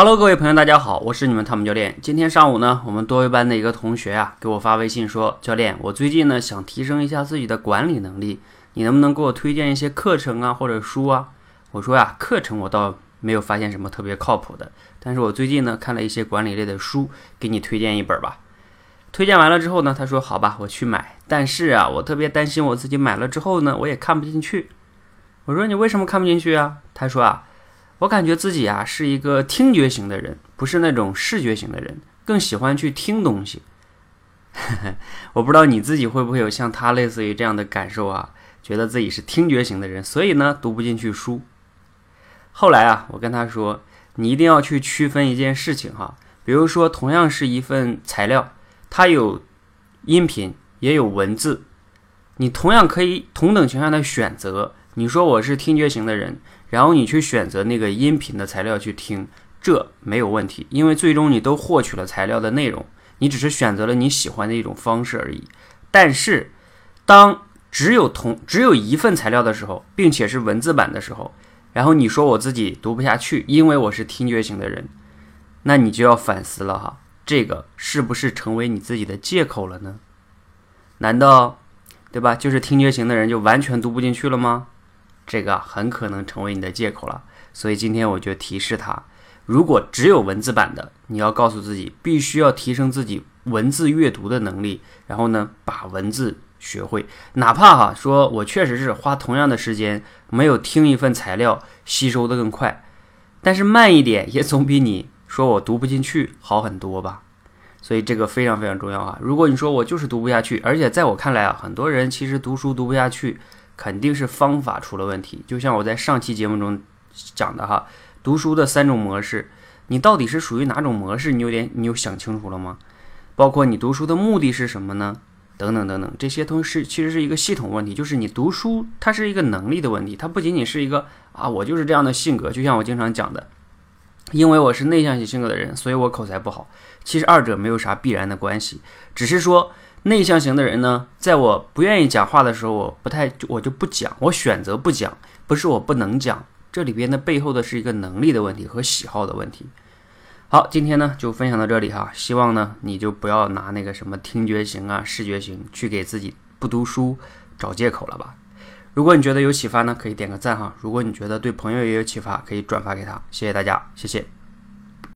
Hello，各位朋友，大家好，我是你们汤姆教练。今天上午呢，我们多维班的一个同学啊，给我发微信说，教练，我最近呢想提升一下自己的管理能力，你能不能给我推荐一些课程啊或者书啊？我说呀，课程我倒没有发现什么特别靠谱的，但是我最近呢看了一些管理类的书，给你推荐一本吧。推荐完了之后呢，他说好吧，我去买。但是啊，我特别担心我自己买了之后呢，我也看不进去。我说你为什么看不进去啊？他说啊。我感觉自己啊是一个听觉型的人，不是那种视觉型的人，更喜欢去听东西。我不知道你自己会不会有像他类似于这样的感受啊？觉得自己是听觉型的人，所以呢读不进去书。后来啊，我跟他说，你一定要去区分一件事情哈，比如说同样是一份材料，它有音频也有文字，你同样可以同等情况下的选择。你说我是听觉型的人。然后你去选择那个音频的材料去听，这没有问题，因为最终你都获取了材料的内容，你只是选择了你喜欢的一种方式而已。但是，当只有同只有一份材料的时候，并且是文字版的时候，然后你说我自己读不下去，因为我是听觉型的人，那你就要反思了哈，这个是不是成为你自己的借口了呢？难道，对吧？就是听觉型的人就完全读不进去了吗？这个很可能成为你的借口了，所以今天我就提示他：如果只有文字版的，你要告诉自己，必须要提升自己文字阅读的能力，然后呢，把文字学会。哪怕哈说，我确实是花同样的时间，没有听一份材料吸收的更快，但是慢一点也总比你说我读不进去好很多吧。所以这个非常非常重要啊！如果你说我就是读不下去，而且在我看来啊，很多人其实读书读不下去。肯定是方法出了问题，就像我在上期节目中讲的哈，读书的三种模式，你到底是属于哪种模式？你有点，你有想清楚了吗？包括你读书的目的是什么呢？等等等等，这些都是其实是一个系统问题，就是你读书它是一个能力的问题，它不仅仅是一个啊，我就是这样的性格，就像我经常讲的，因为我是内向型性格的人，所以我口才不好。其实二者没有啥必然的关系，只是说。内向型的人呢，在我不愿意讲话的时候，我不太，我就不讲，我选择不讲，不是我不能讲，这里边的背后的是一个能力的问题和喜好的问题。好，今天呢就分享到这里哈，希望呢你就不要拿那个什么听觉型啊、视觉型去给自己不读书找借口了吧。如果你觉得有启发呢，可以点个赞哈；如果你觉得对朋友也有启发，可以转发给他。谢谢大家，谢谢。